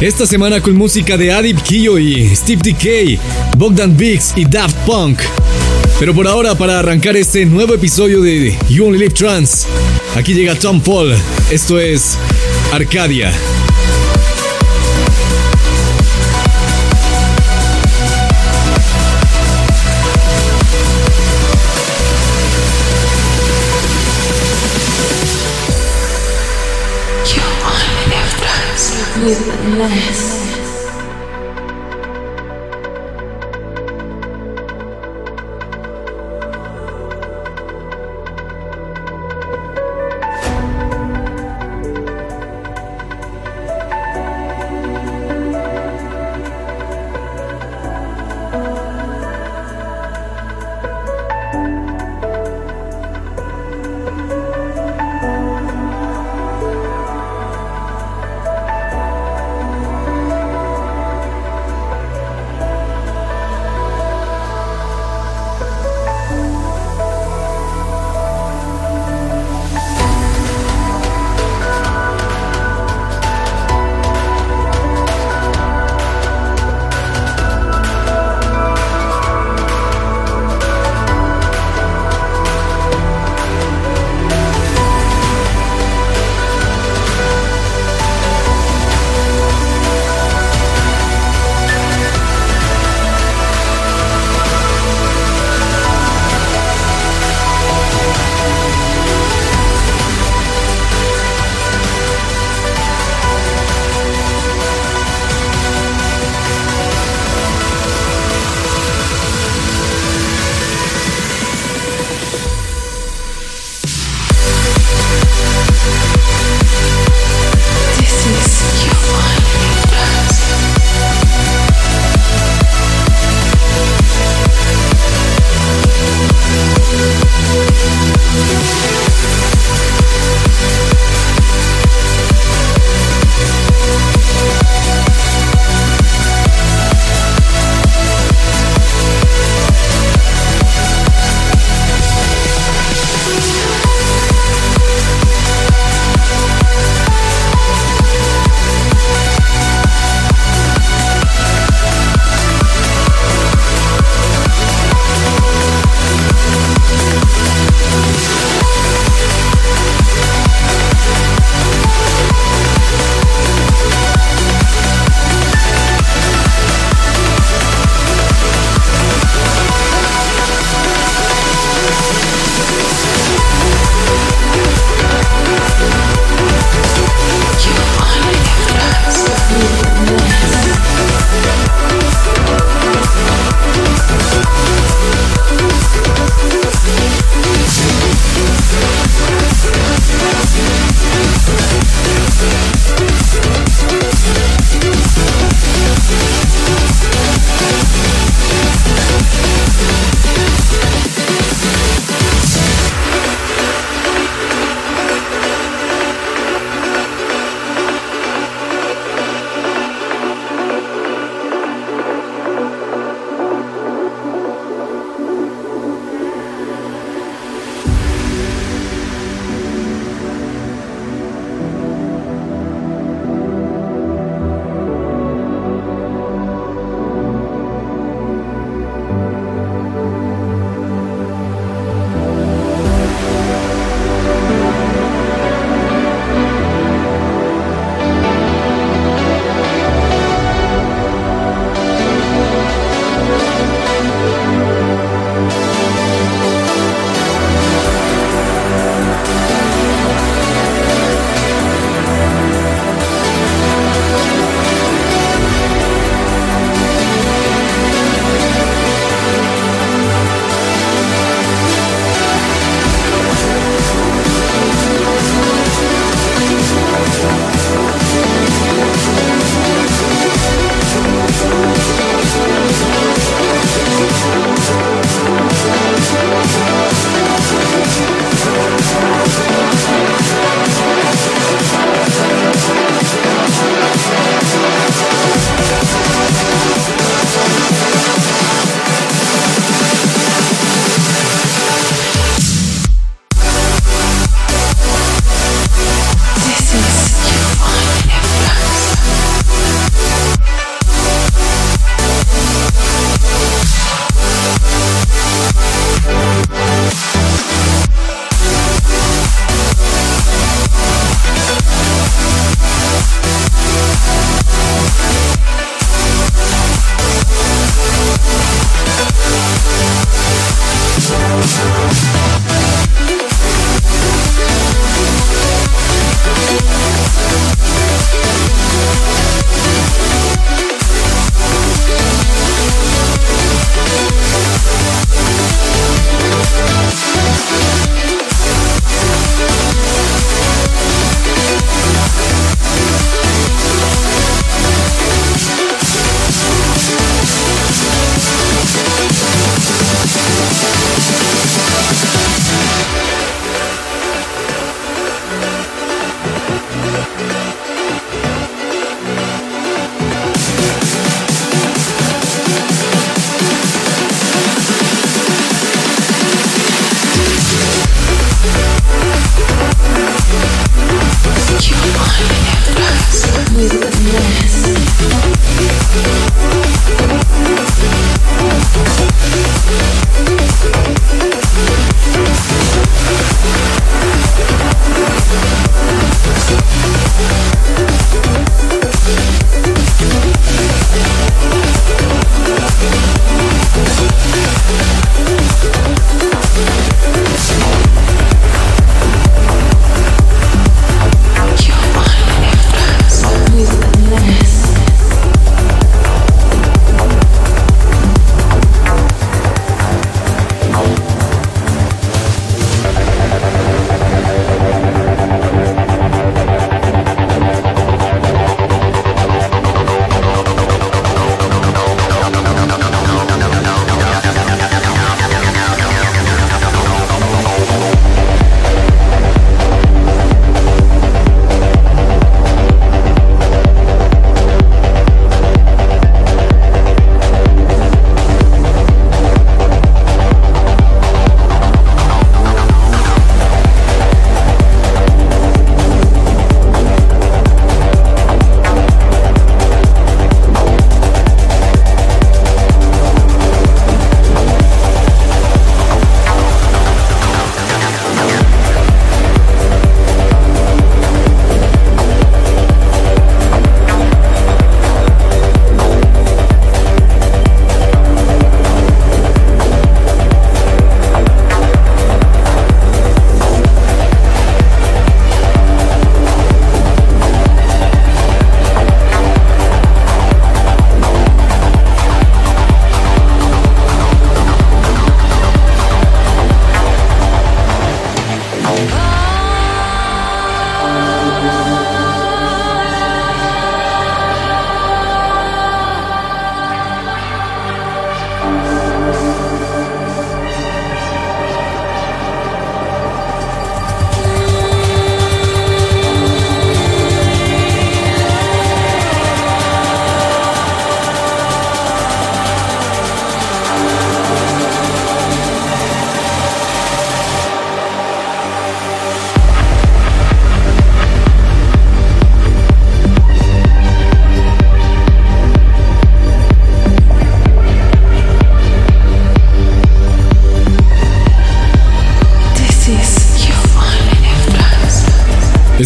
Esta semana con música de Adib y Steve Decay, Bogdan Biggs y Daft Punk. Pero por ahora, para arrancar este nuevo episodio de You Only Live Trance, aquí llega Tom Paul. Esto es Arcadia. With less.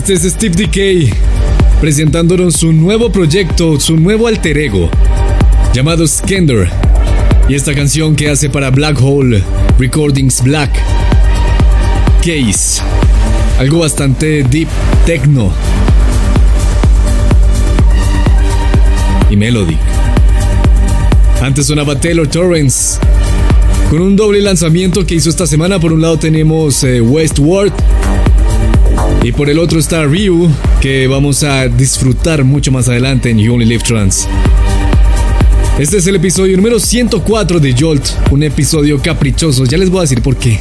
Este es Steve Decay presentándonos su nuevo proyecto, su nuevo alter ego, llamado Skender. Y esta canción que hace para Black Hole Recordings Black Case. Algo bastante deep techno. Y melodic. Antes sonaba Taylor Torrance con un doble lanzamiento que hizo esta semana. Por un lado tenemos eh, Westward y por el otro está Ryu, que vamos a disfrutar mucho más adelante en You Only Live Trans. Este es el episodio número 104 de Jolt, un episodio caprichoso, ya les voy a decir por qué.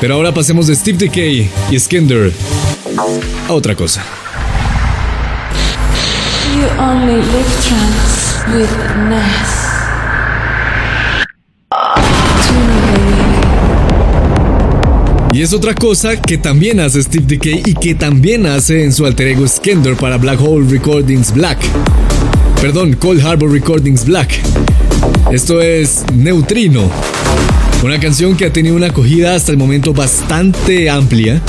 Pero ahora pasemos de Steve Decay y Skinder a otra cosa. You only live trans with Ness. Y es otra cosa que también hace Steve Decay y que también hace en su alter ego Skender para Black Hole Recordings Black. Perdón, Cold Harbor Recordings Black. Esto es Neutrino. Una canción que ha tenido una acogida hasta el momento bastante amplia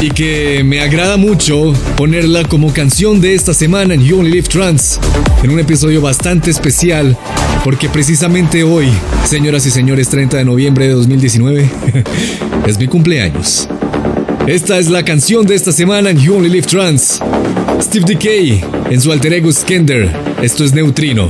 y que me agrada mucho ponerla como canción de esta semana en You Only Live Trans, en un episodio bastante especial, porque precisamente hoy, señoras y señores, 30 de noviembre de 2019, es mi cumpleaños. Esta es la canción de esta semana en You Only Live Trans. Steve Decay en su alter ego Skender. Esto es Neutrino.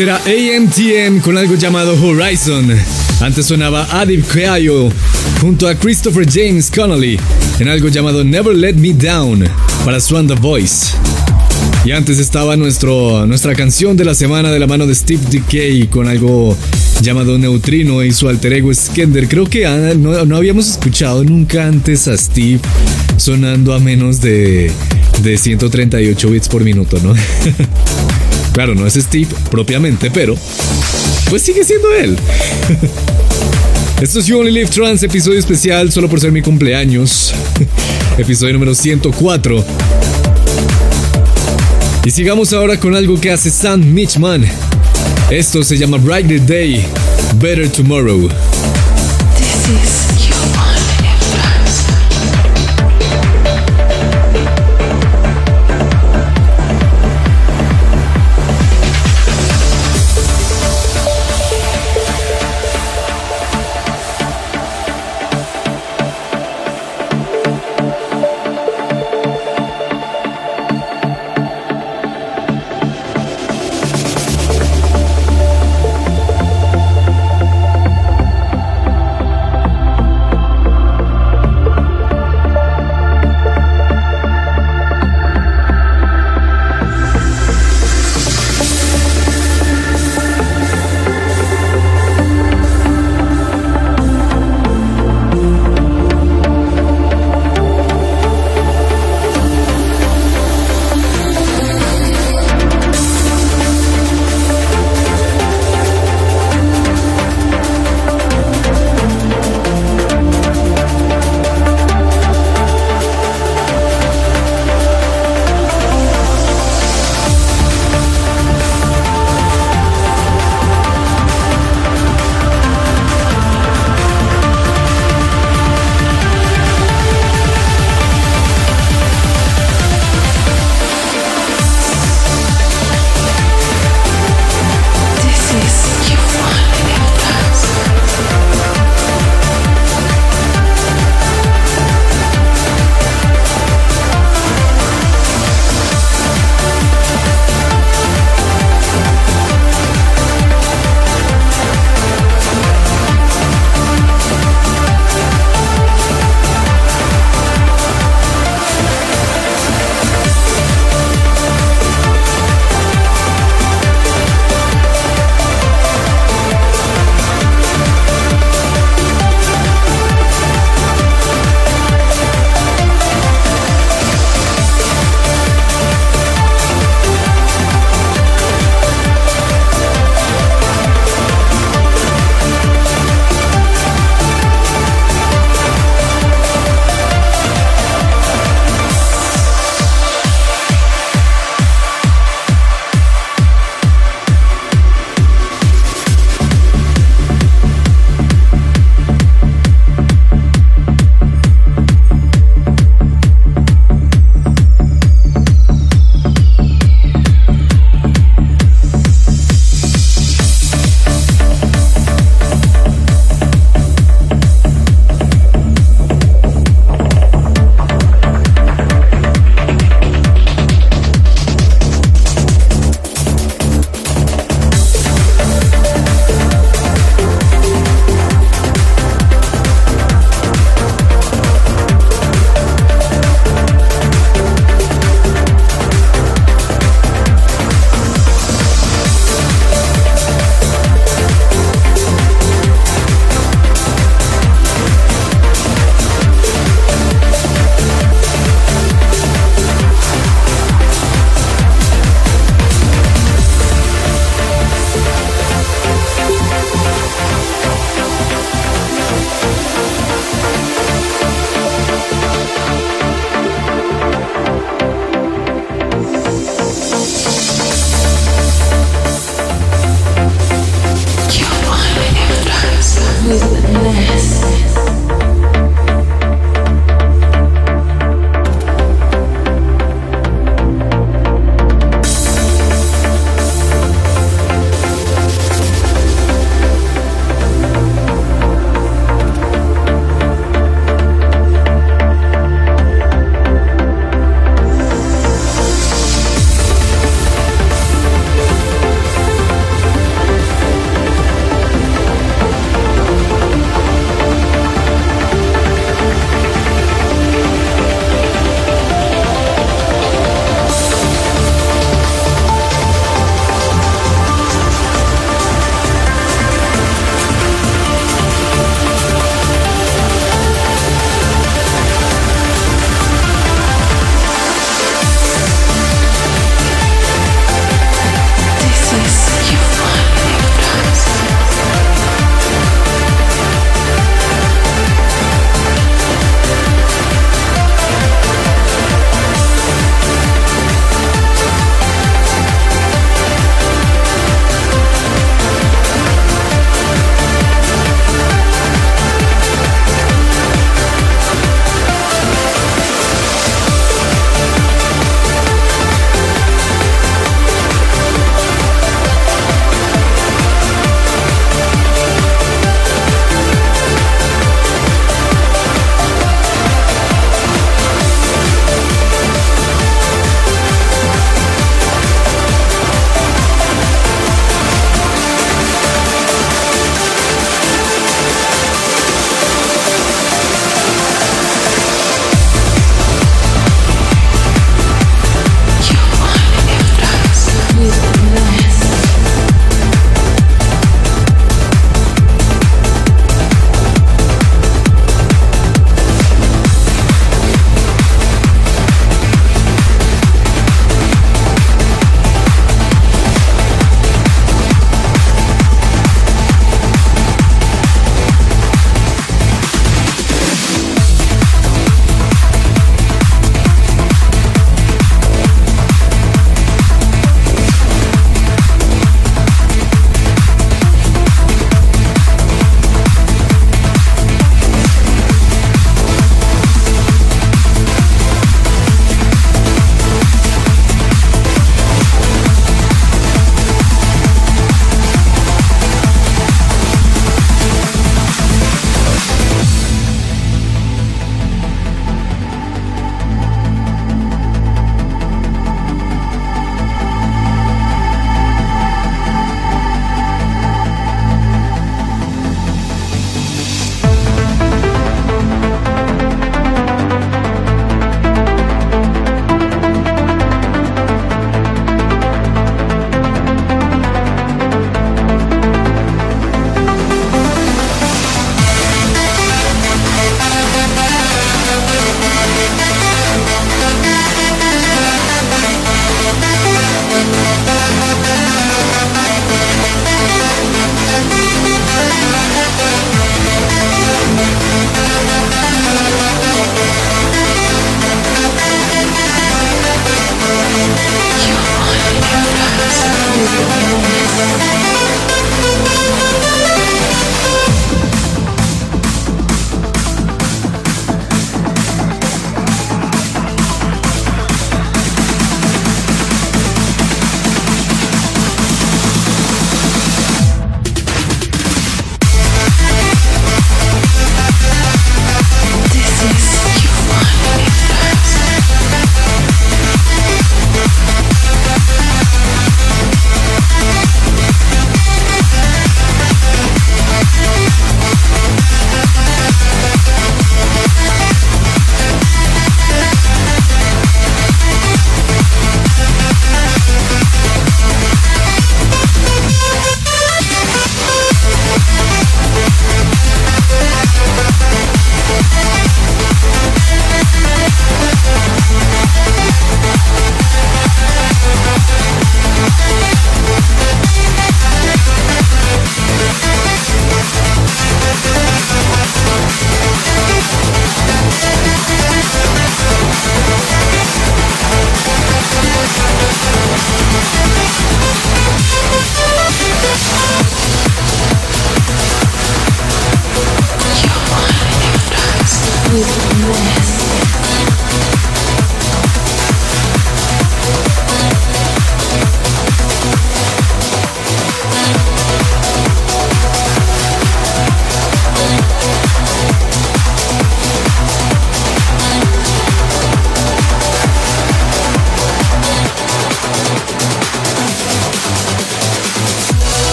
Este era AMTM con algo llamado Horizon. Antes sonaba Adib Keayo junto a Christopher James Connolly en algo llamado Never Let Me Down para Swan The Voice. Y antes estaba nuestro, nuestra canción de la semana de la mano de Steve Decay con algo llamado Neutrino y su alter ego Skender. Creo que ah, no, no habíamos escuchado nunca antes a Steve sonando a menos de, de 138 bits por minuto, ¿no? Claro, no es Steve propiamente, pero pues sigue siendo él. Esto es You Only Live Trans, episodio especial solo por ser mi cumpleaños. episodio número 104. Y sigamos ahora con algo que hace Sam Mitchman. Esto se llama Brighter Day, Better Tomorrow. This is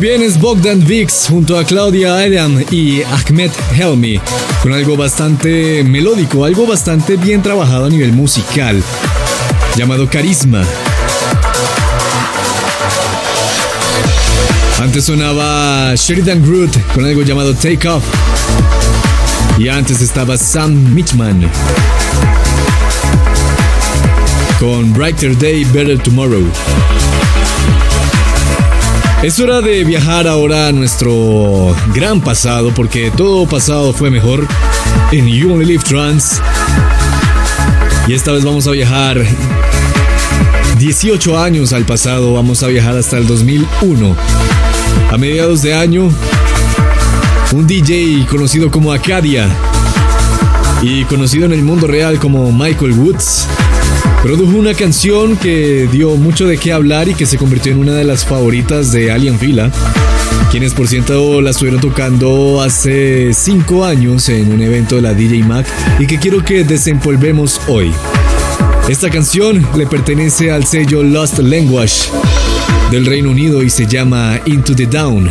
bien, es Bogdan Vix junto a Claudia Adam y Ahmed Helmi con algo bastante melódico, algo bastante bien trabajado a nivel musical, llamado Carisma. Antes sonaba Sheridan Groot con algo llamado Take Off. Y antes estaba Sam Mitchman con Brighter Day, Better Tomorrow. Es hora de viajar ahora a nuestro gran pasado, porque todo pasado fue mejor en You Only Live Trans. Y esta vez vamos a viajar 18 años al pasado, vamos a viajar hasta el 2001. A mediados de año, un DJ conocido como Acadia y conocido en el mundo real como Michael Woods Produjo una canción que dio mucho de qué hablar y que se convirtió en una de las favoritas de Alien Fila, quienes por cierto la estuvieron tocando hace 5 años en un evento de la DJ Mac y que quiero que desempolvemos hoy. Esta canción le pertenece al sello Lost Language del Reino Unido y se llama Into the Down.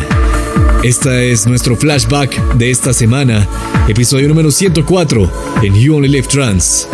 Esta es nuestro flashback de esta semana, episodio número 104 en You Only Live Trans.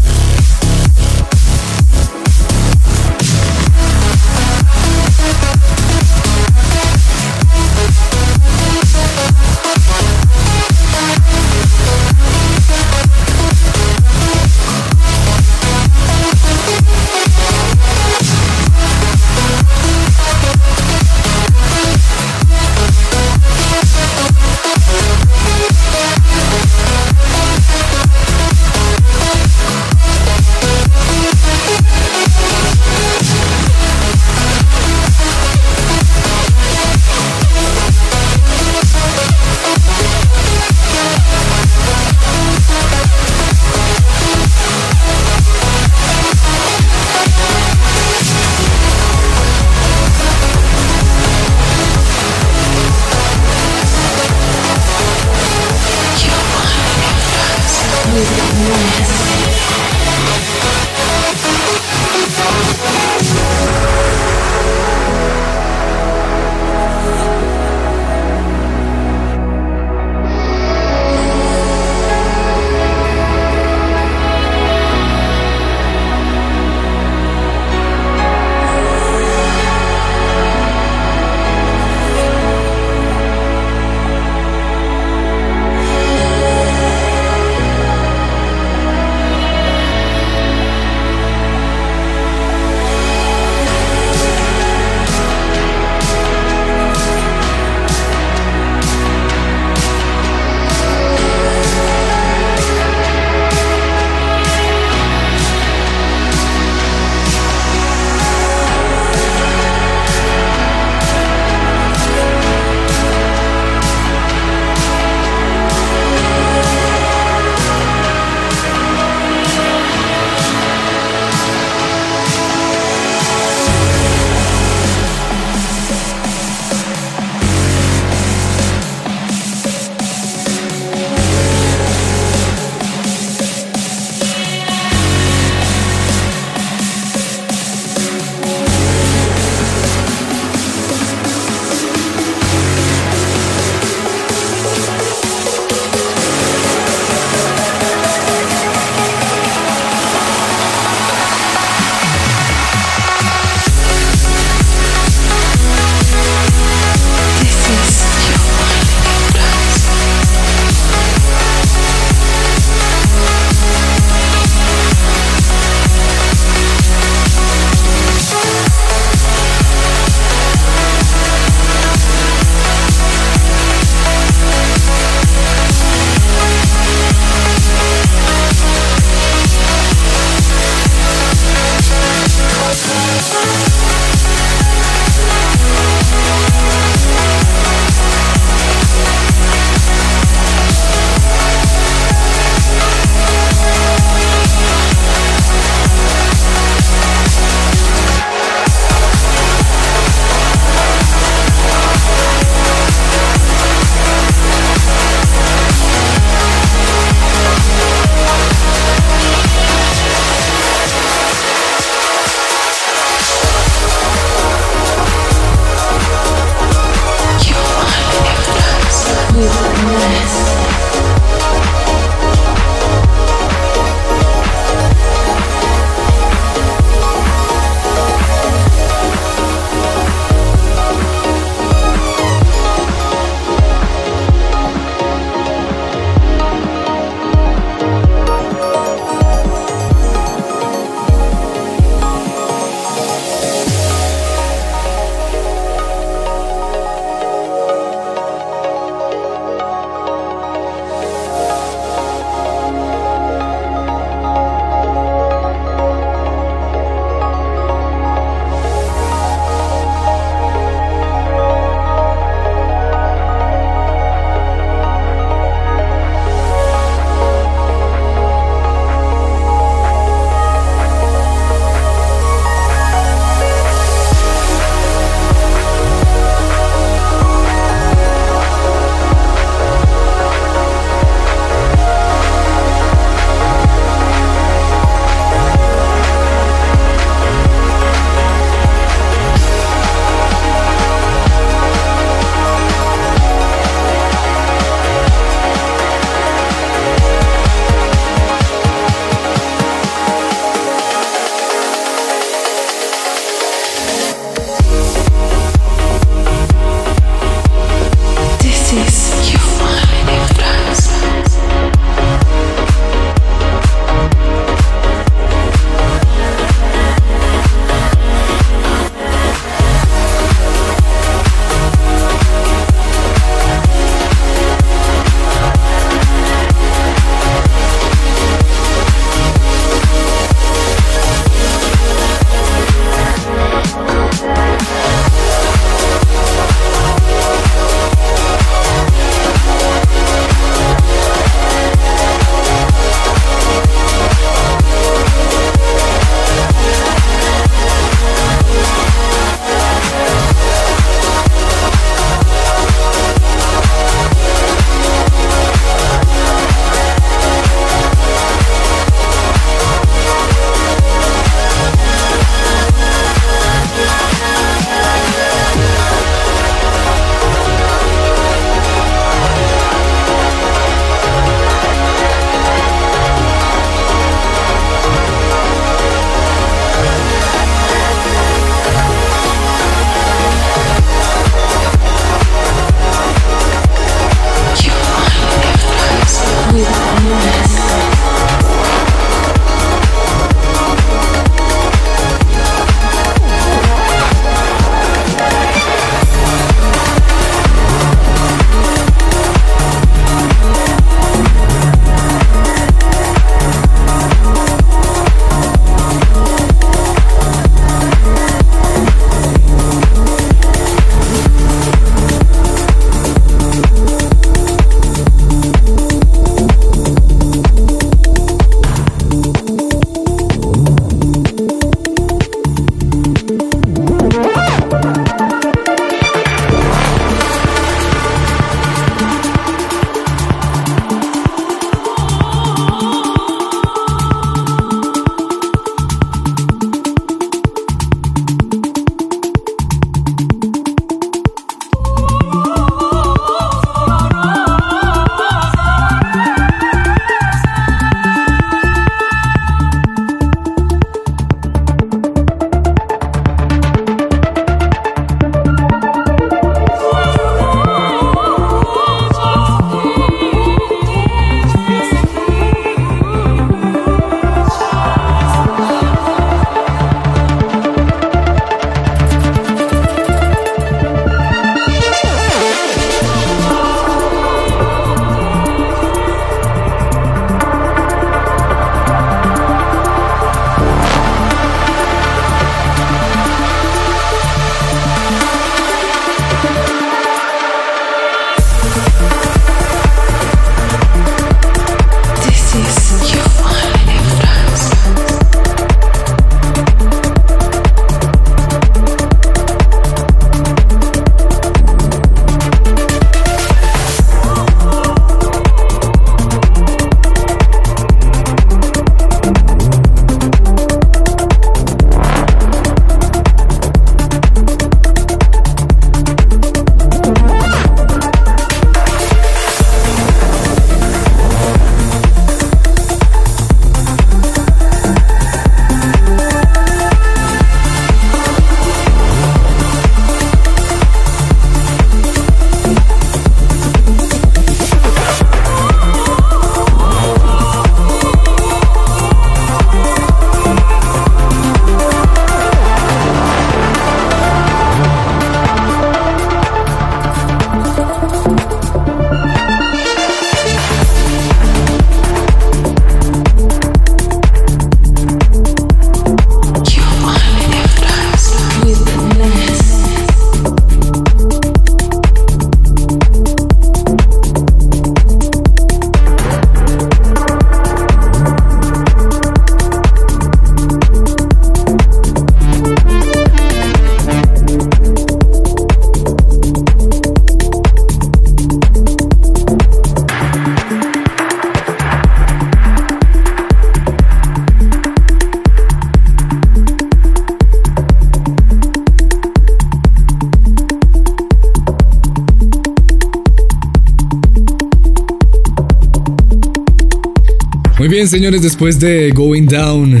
Bien, señores, después de Going Down,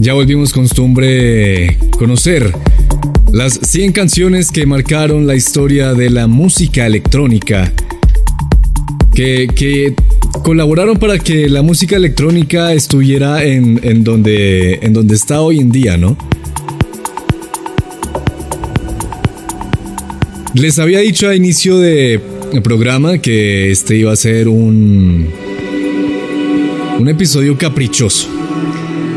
ya volvimos costumbre conocer las 100 canciones que marcaron la historia de la música electrónica, que, colaboraron para que la música electrónica estuviera en, donde, está hoy en día, ¿no? Les había dicho a inicio de programa que este iba a ser un un episodio caprichoso.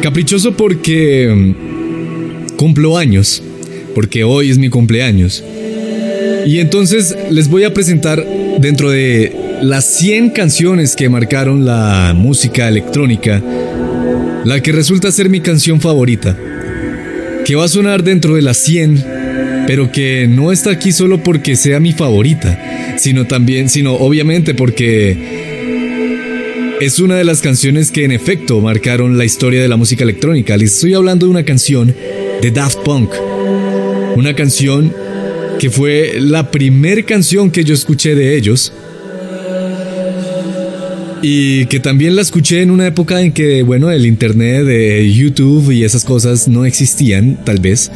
Caprichoso porque mm, cumplo años, porque hoy es mi cumpleaños. Y entonces les voy a presentar dentro de las 100 canciones que marcaron la música electrónica, la que resulta ser mi canción favorita, que va a sonar dentro de las 100, pero que no está aquí solo porque sea mi favorita, sino también, sino obviamente porque es una de las canciones que en efecto marcaron la historia de la música electrónica. Les estoy hablando de una canción de Daft Punk. Una canción que fue la primer canción que yo escuché de ellos. Y que también la escuché en una época en que, bueno, el internet, de YouTube y esas cosas no existían, tal vez.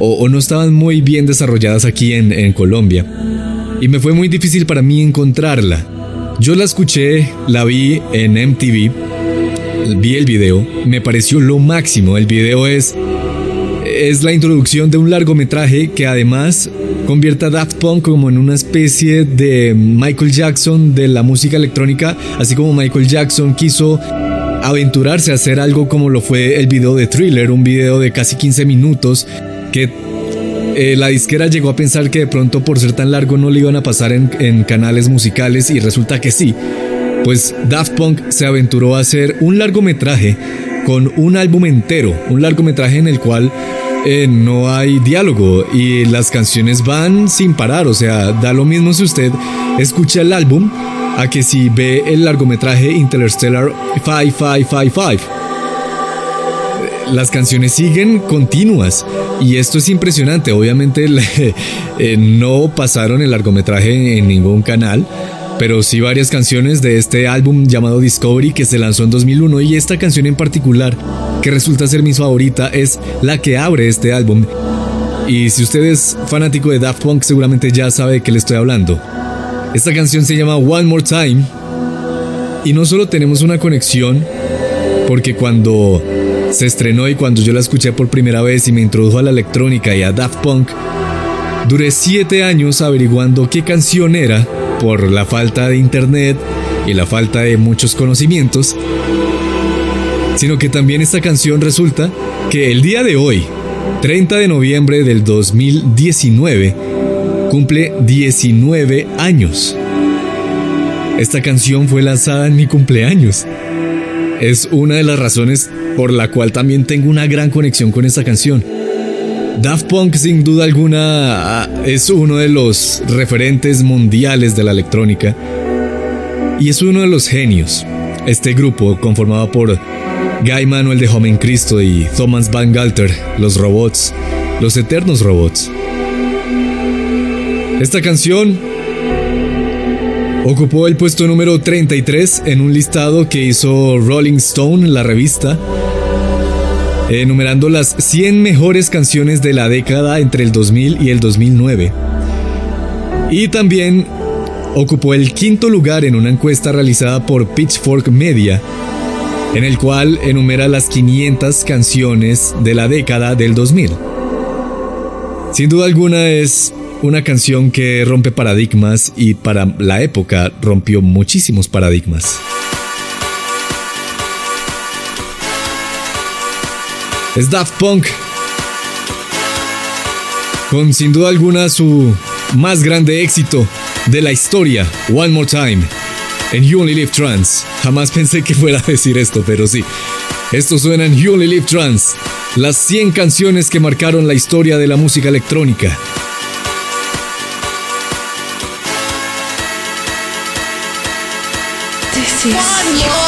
O, no estaban muy bien desarrolladas aquí en Colombia. Y me fue muy difícil para mí encontrarla. Yo la escuché, la vi en MTV, vi el video, me pareció lo máximo. El video es es la introducción de un largometraje que además convierte a Daft Punk como en una especie de Michael Jackson de la música electrónica, así como Michael Jackson quiso aventurarse a hacer algo como lo fue el video de Thriller, un video de casi 15 minutos que eh, la disquera llegó a pensar que de pronto por ser tan largo no le iban a pasar en, canales musicales y resulta que sí. Pues Daft Punk se aventuró a hacer un largometraje con un álbum entero, un largometraje en el cual eh, no hay diálogo y las canciones van sin parar, o sea, da lo mismo si usted escucha el álbum a que si ve el largometraje Interstellar 5555 las canciones siguen continuas y esto es impresionante. Obviamente eh, no pasaron el largometraje en ningún canal, pero sí varias canciones de este álbum llamado Discovery que se lanzó en 2001 y esta canción en particular, que resulta ser mi favorita, es la que abre este álbum. Y si usted es fanático de Daft Punk seguramente ya sabe de qué le estoy hablando. Esta canción se llama One More Time y no solo tenemos una conexión porque cuando se estrenó y cuando yo la escuché por primera vez y me introdujo a la electrónica y a Daft Punk, duré siete años averiguando qué canción era por la falta de internet y la falta de muchos conocimientos, sino que también esta canción resulta que el día de hoy, 30 de noviembre del 2019, cumple 19 años. Esta canción fue lanzada en mi cumpleaños. Es una de las razones por la cual también tengo una gran conexión con esta canción. Daft Punk sin duda alguna es uno de los referentes mundiales de la electrónica y es uno de los genios. Este grupo conformado por Guy Manuel de Joven Cristo y Thomas Van Galter, los robots, los eternos robots. Esta canción ocupó el puesto número 33 en un listado que hizo Rolling Stone, la revista, enumerando las 100 mejores canciones de la década entre el 2000 y el 2009. Y también ocupó el quinto lugar en una encuesta realizada por Pitchfork Media, en el cual enumera las 500 canciones de la década del 2000. Sin duda alguna es una canción que rompe paradigmas y para la época rompió muchísimos paradigmas. es Daft Punk. Con sin duda alguna su más grande éxito de la historia, One More Time, en You Only Live Trans. Jamás pensé que fuera a decir esto, pero sí. Esto suena en You Only Live Trans, las 100 canciones que marcaron la historia de la música electrónica. More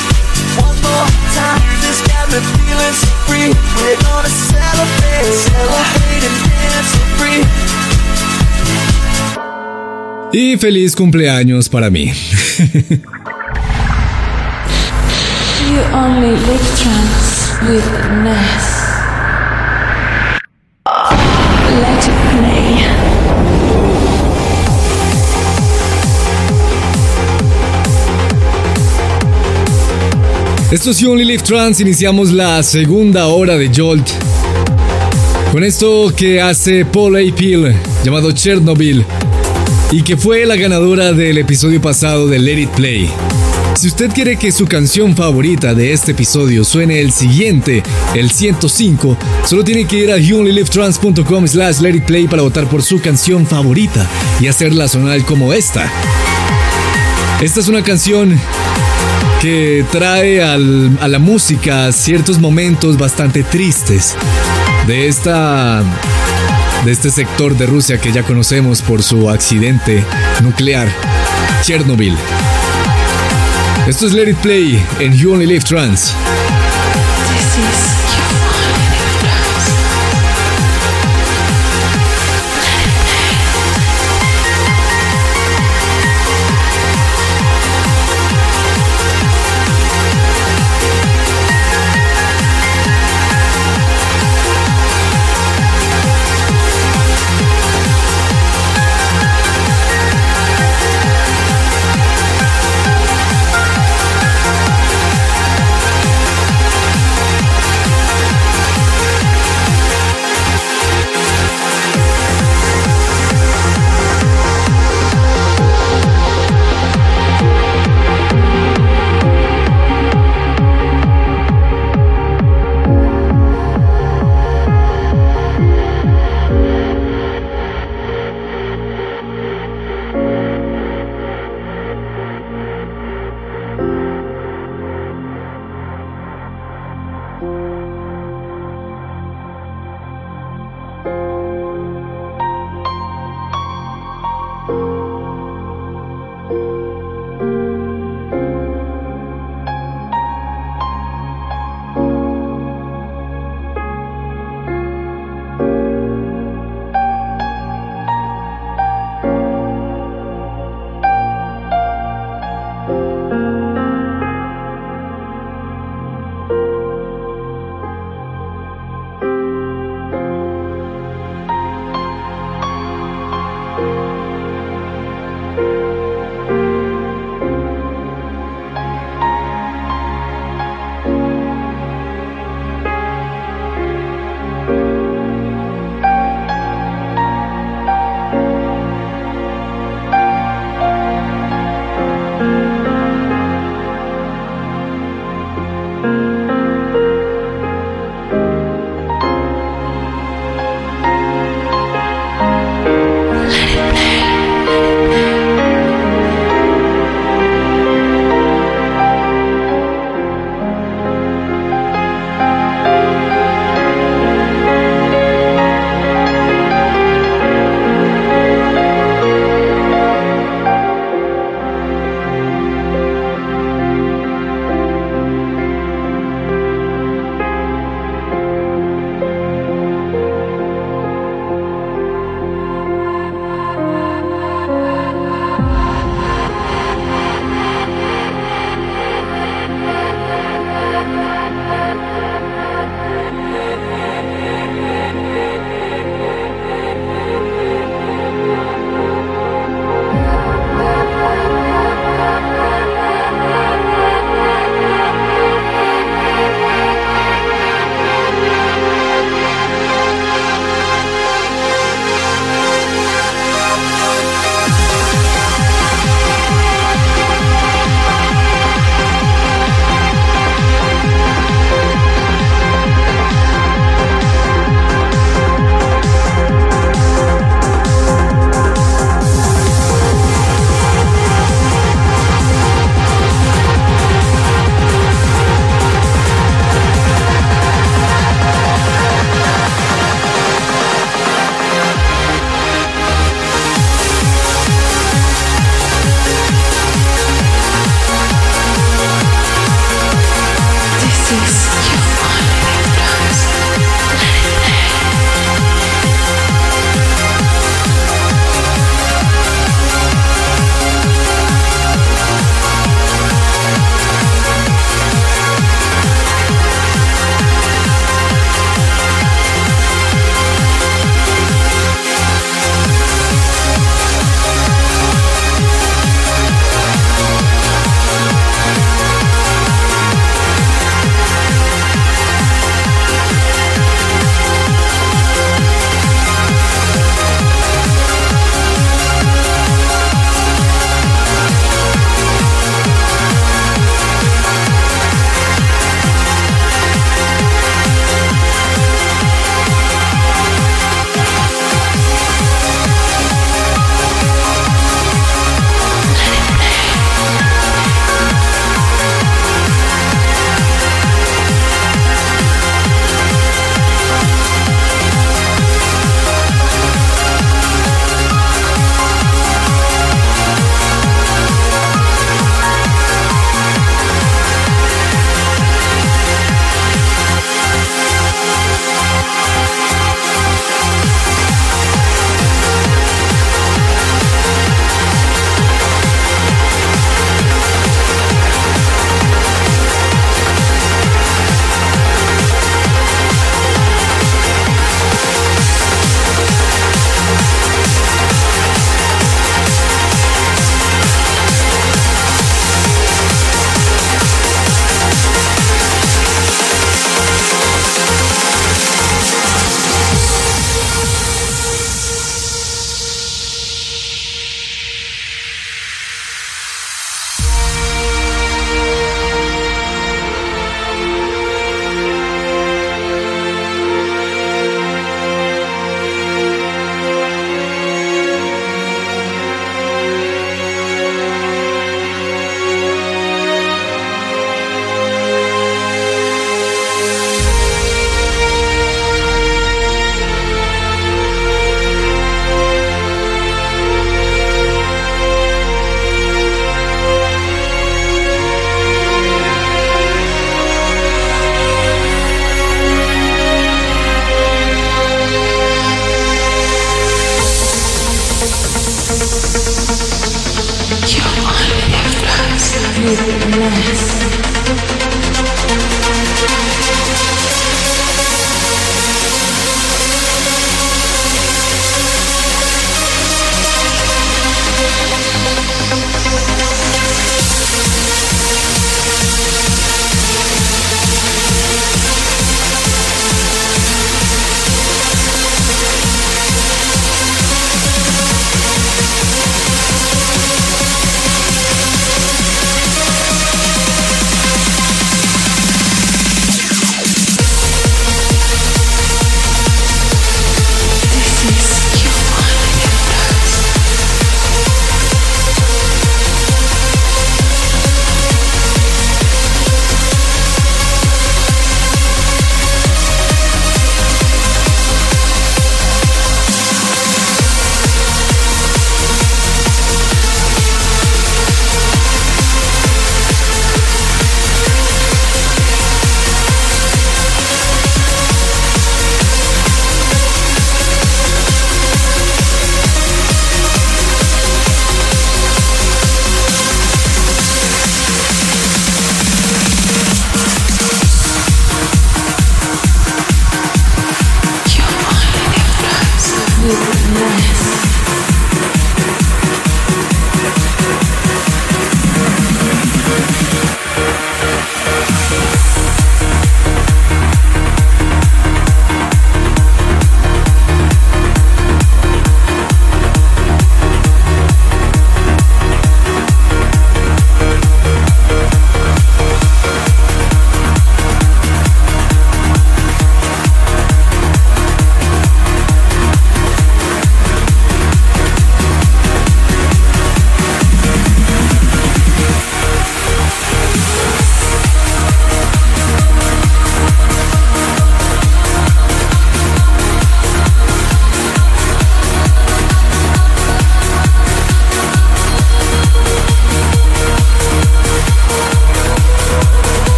One more time, this got me feeling so free. We're gonna celebrate, celebrate and dance. Y feliz cumpleaños para mí. you only live trance with Ness. Let it play. Esto es You Only Live Trans, iniciamos la segunda hora de Jolt con esto que hace Paul A. Peel, llamado Chernobyl, y que fue la ganadora del episodio pasado de Let It Play. Si usted quiere que su canción favorita de este episodio suene el siguiente, el 105, solo tiene que ir a youonlylivetrans.com slash let it play para votar por su canción favorita y hacerla sonar como esta. Esta es una canción que trae a la música ciertos momentos bastante tristes de esta de este sector de Rusia que ya conocemos por su accidente nuclear, Chernobyl. Esto es Let It Play en You Only Live Trans.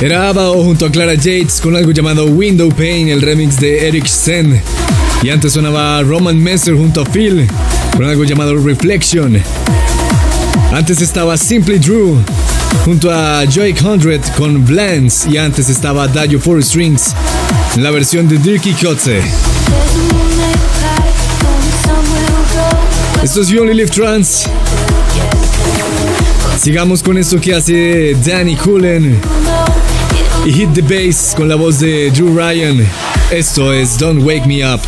Era o junto a Clara Yates con algo llamado Window Pane, el remix de Eric Sen. Y antes sonaba Roman Messer junto a Phil con algo llamado Reflection. Antes estaba Simply Drew junto a Joy Hundred con Blends. Y antes estaba Dayo Four Strings, la versión de Dirky Kotze. Esto es You Only Live Trans. Sigamos con esto que hace Danny Cullen y Hit the Bass con la voz de Drew Ryan. Esto es Don't Wake Me Up.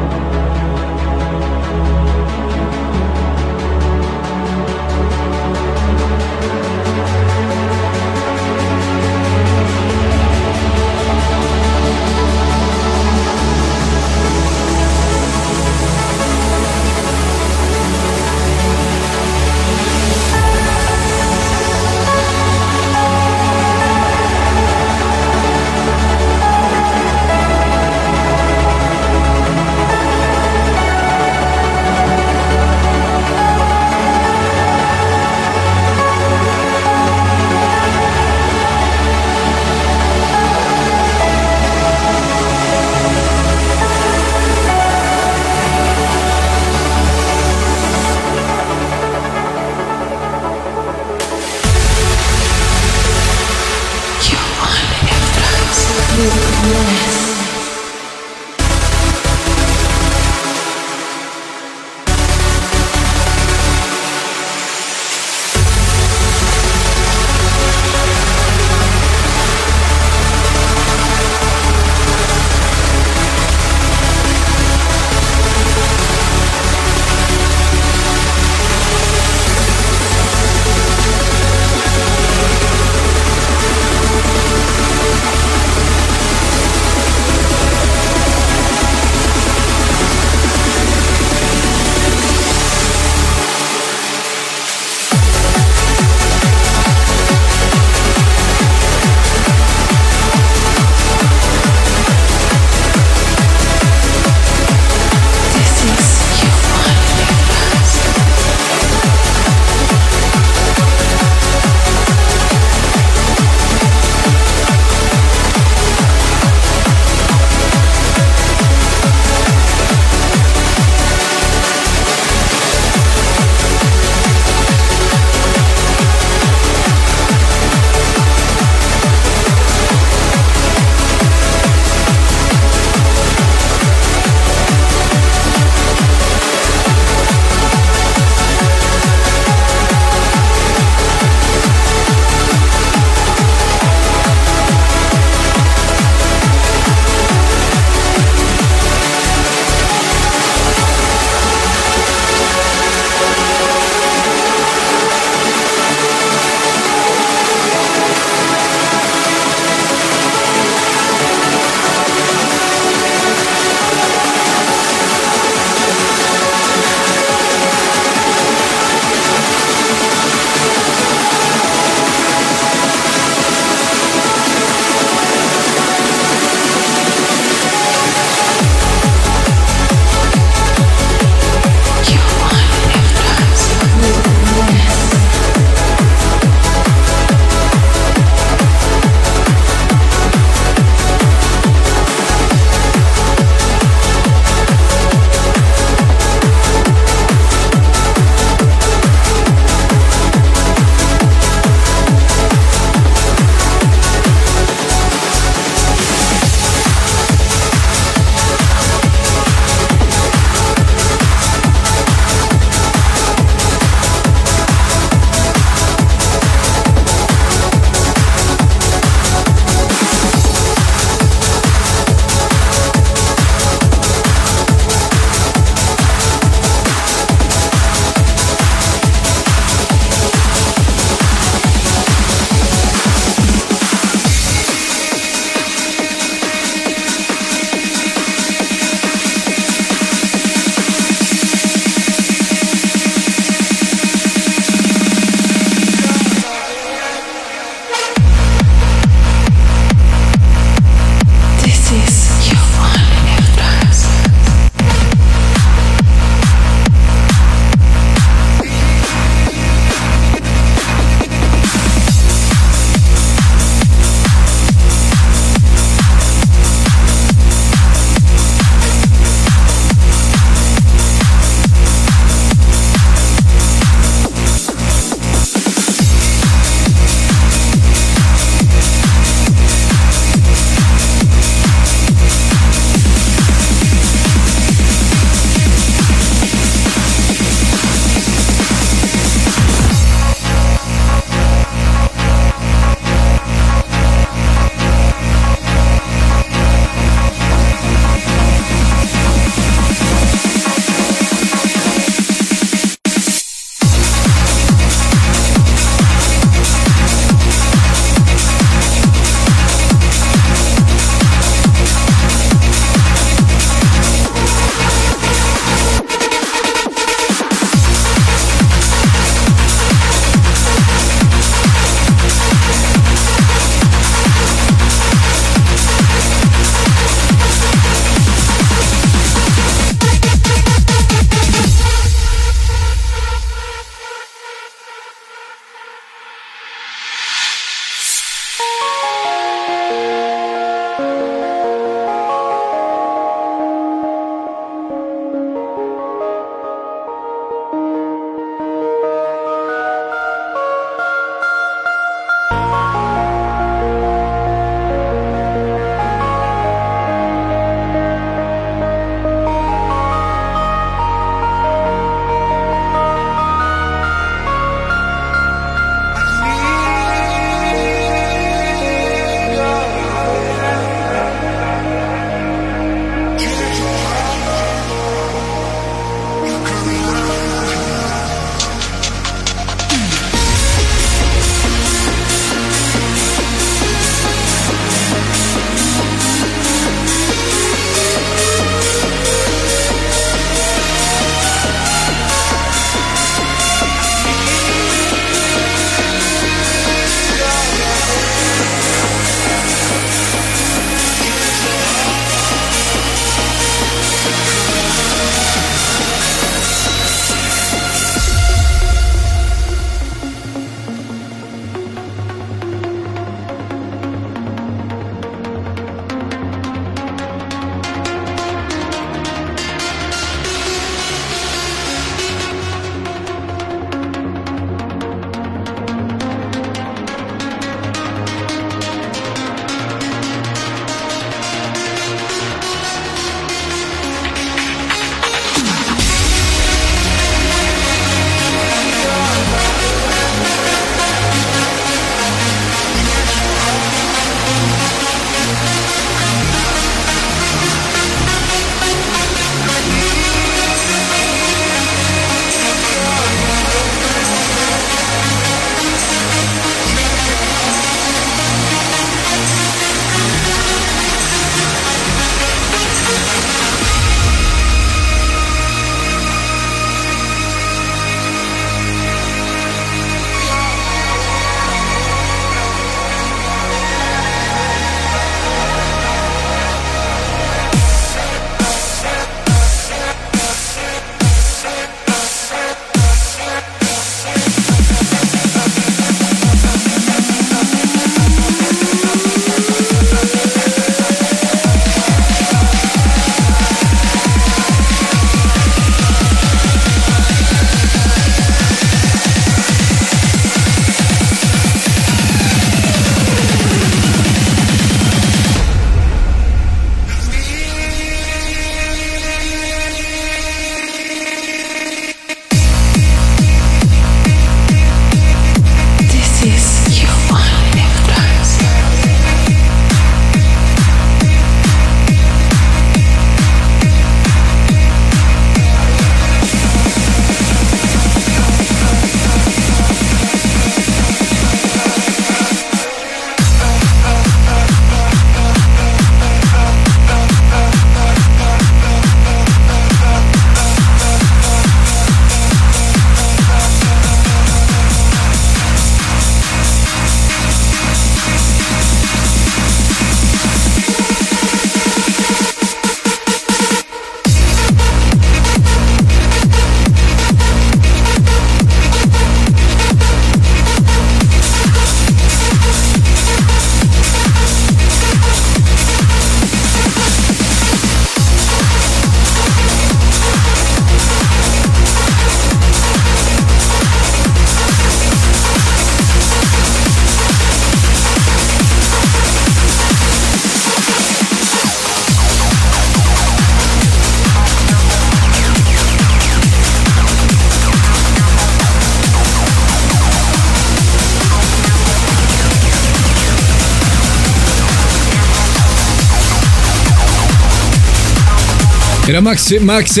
Era Max, Max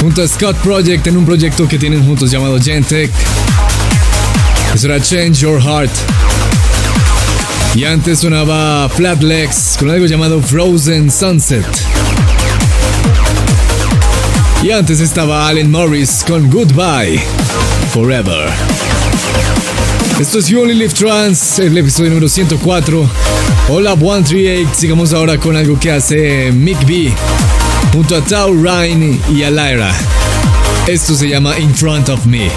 junto a Scott Project en un proyecto que tienen juntos llamado Gentech. Eso era Change Your Heart. Y antes sonaba Flat Legs con algo llamado Frozen Sunset. Y antes estaba Allen Morris con Goodbye Forever. Esto es You Only Live Trans, el episodio número 104. Hola 138, sigamos ahora con algo que hace Mick B junto a Tau Ryan y a Lyra. Esto se llama In Front of Me.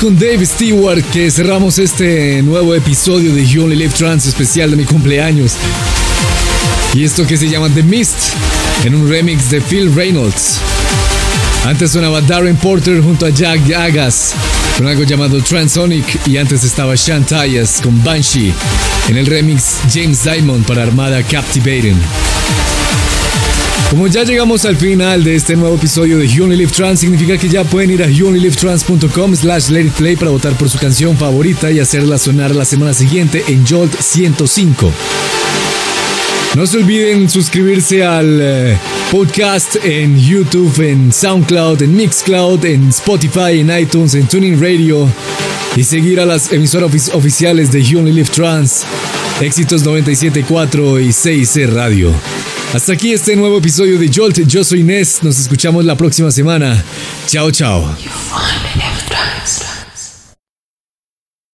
Con Dave Stewart que cerramos este nuevo episodio de You Only Live Trance especial de mi cumpleaños. Y esto que se llama The Mist, en un remix de Phil Reynolds. Antes sonaba Darren Porter junto a Jack Agas con algo llamado Transonic y antes estaba Sean Tyas con Banshee en el remix James Diamond para Armada Captivating. Como ya llegamos al final de este nuevo episodio de Only Live Trans, significa que ya pueden ir a youonlylivetrans.com slash play para votar por su canción favorita y hacerla sonar la semana siguiente en Jolt 105. No se olviden suscribirse al eh, podcast en YouTube, en SoundCloud, en Mixcloud, en Spotify, en iTunes, en Tuning Radio y seguir a las emisoras oficiales de Only Live Trans, Éxitos 97.4 y 6C Radio. Hasta aquí este nuevo episodio de Jolt. Yo soy Inés. Nos escuchamos la próxima semana. Chao, chao.